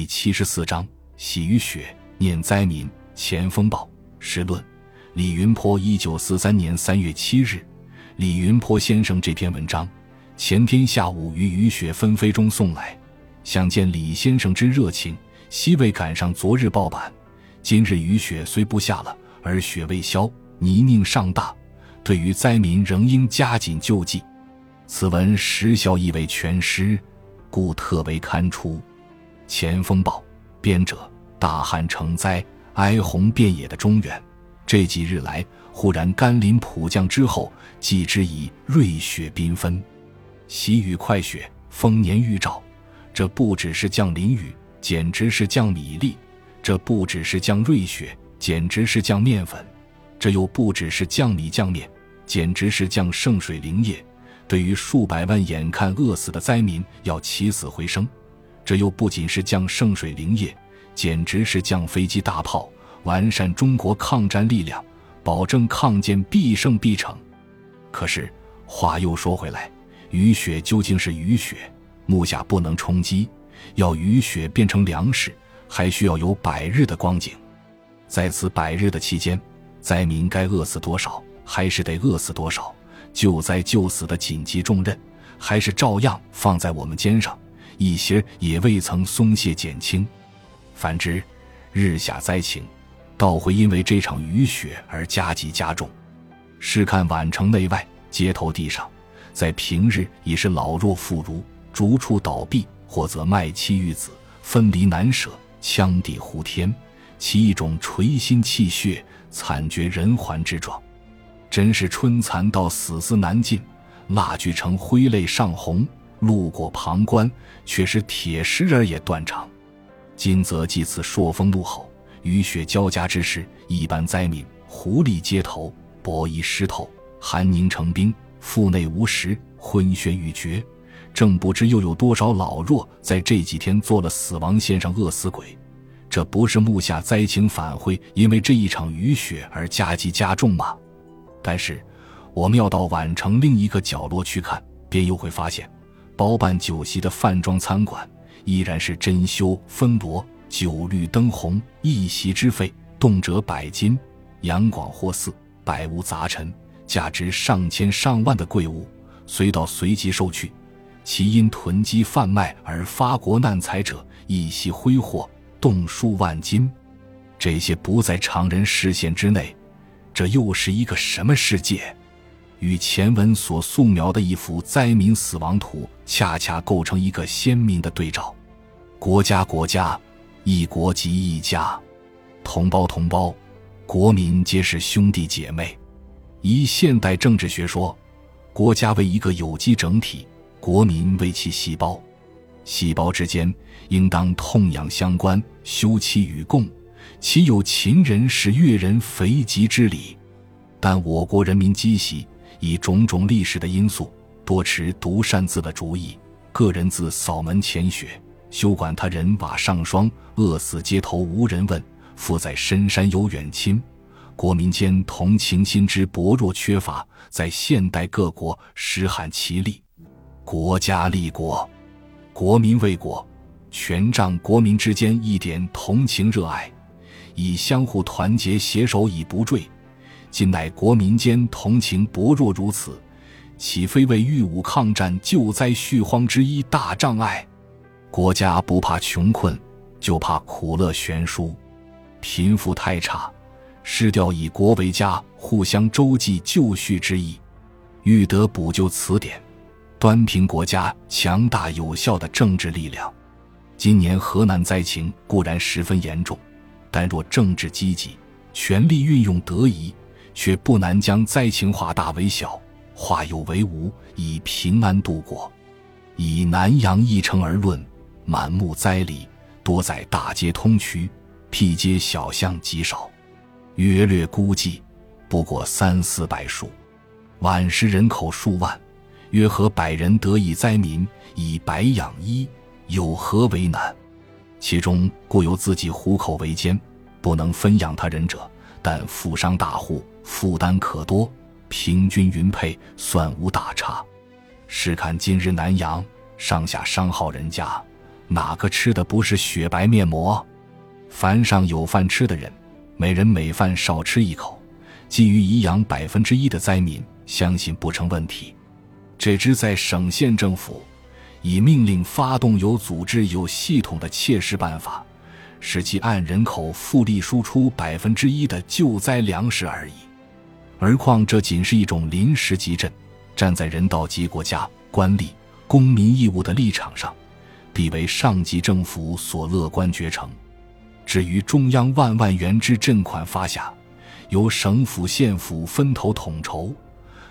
第七十四章：喜与雪，念灾民。前风暴时论：李云坡，一九四三年三月七日。李云坡先生这篇文章，前天下午于雨雪纷飞中送来。想见李先生之热情，惜未赶上昨日报版。今日雨雪虽不下了，而雪未消，泥泞尚大。对于灾民，仍应加紧救济。此文时效亦为全失，故特为刊出。前锋报编者：大旱成灾，哀鸿遍野的中原。这几日来，忽然甘霖普降之后，继之以瑞雪缤纷，喜雨快雪，丰年预兆。这不只是降淋雨，简直是降米粒；这不只是降瑞雪，简直是降面粉；这又不只是降米降面，简直是降圣水灵液。对于数百万眼看饿死的灾民，要起死回生；这又不仅是降圣水灵液，简直是降飞机大炮，完善中国抗战力量，保证抗建必胜必成。可是话又说回来，雨雪究竟是雨雪？木下不能充饥，要雨雪变成粮食，还需要有百日的光景。在此百日的期间，灾民该饿死多少，还是得饿死多少。救灾救死的紧急重任，还是照样放在我们肩上，一些也未曾松懈减轻。反之，日下灾情，倒会因为这场雨雪而加急加重。试看宛城内外街头地上，在平日已是老弱妇孺。逐处倒闭，或则卖妻育子，分离难舍，羌地呼天，其一种垂心泣血、惨绝人寰之状，真是春蚕到死丝难尽，蜡炬成灰泪上红。路过旁观，却是铁石儿也断肠。今则继此朔风怒吼、雨雪交加之时，一般灾民狐狸街头，薄衣湿透，寒凝成冰，腹内无食，昏眩欲绝。正不知又有多少老弱在这几天做了死亡线上饿死鬼，这不是目下灾情反会因为这一场雨雪而加急加重吗？但是，我们要到宛城另一个角落去看，便又会发现，包办酒席的饭庄餐馆依然是珍馐分罗，酒绿灯红，一席之费动辄百金，杨广货肆，百无杂陈，价值上千上万的贵物，随到随即收去。其因囤积贩卖而发国难财者，一夕挥霍动数万金，这些不在常人视线之内。这又是一个什么世界？与前文所素描的一幅灾民死亡图，恰恰构成一个鲜明的对照。国家，国家，一国即一家；同胞，同胞，国民皆是兄弟姐妹。以现代政治学说，国家为一个有机整体。国民为其细胞，细胞之间应当痛痒相关，休戚与共，岂有秦人是越人肥极之理？但我国人民积习以种种历史的因素，多持独擅自的主意，个人自扫门前雪，休管他人瓦上霜，饿死街头无人问，富在深山有远亲。国民间同情心之薄弱缺乏，在现代各国实罕其例。国家立国，国民为国，全仗国民之间一点同情热爱，以相互团结携手以不坠。今乃国民间同情薄弱如此，岂非为御武抗战救灾恤荒之一大障碍？国家不怕穷困，就怕苦乐悬殊，贫富太差，失掉以国为家，互相周济救恤之意。欲得补救此点。端平国家强大有效的政治力量。今年河南灾情固然十分严重，但若政治积极，权力运用得宜，却不难将灾情化大为小，化有为无，以平安度过。以南阳一城而论，满目灾黎，多在大街通衢，僻街小巷极少，约略估计，不过三四百数。晚时人口数万。约合百人得以灾民以百养一，有何为难？其中固有自己糊口为艰，不能分养他人者；但富商大户负担可多，平均匀配，算无大差。试看今日南阳上下商号人家，哪个吃的不是雪白面膜？凡上有饭吃的人，每人每饭少吃一口，基于颐养百分之一的灾民，相信不成问题。这支在省县政府已命令发动有组织、有系统的切实办法，使其按人口复利输出百分之一的救灾粮食而已。而况这仅是一种临时集赈，站在人道及国家、官吏、公民义务的立场上。必为上级政府所乐观决成。至于中央万万元之赈款发下，由省府县府分头统筹，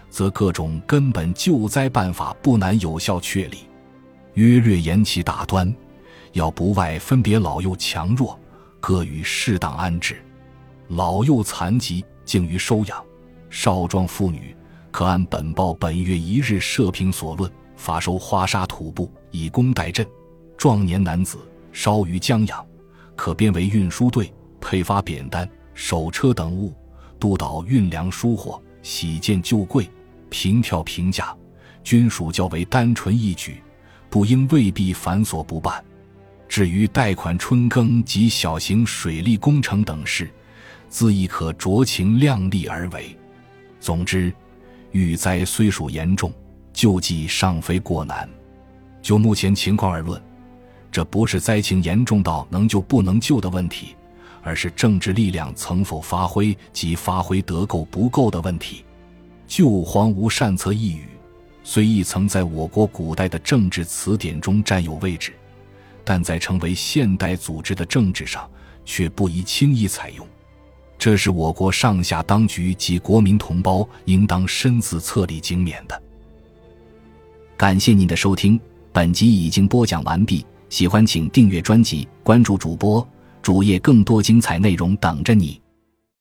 则各种根本救灾办法不难有效确立。约略言其大端，要不外分别老幼强弱，各予适当安置。老幼残疾敬于收养，少壮妇女可按本报本月一日社评所论，发收花沙土布，以供代赈。壮年男子稍于将养，可编为运输队，配发扁担、手车等物，督导运粮输货、洗剑救贵、平跳平价，均属较为单纯易举，不应未必繁琐不办。至于贷款春耕及小型水利工程等事，自亦可酌情量力而为。总之，遇灾虽属严重，救济尚非过难。就目前情况而论。这不是灾情严重到能救不能救的问题，而是政治力量曾否发挥及发挥得够不够的问题。救荒无善策一语，虽亦曾在我国古代的政治词典中占有位置，但在成为现代组织的政治上，却不宜轻易采用。这是我国上下当局及国民同胞应当深自策理精勉的。感谢您的收听，本集已经播讲完毕。喜欢请订阅专辑，关注主播主页，更多精彩内容等着你。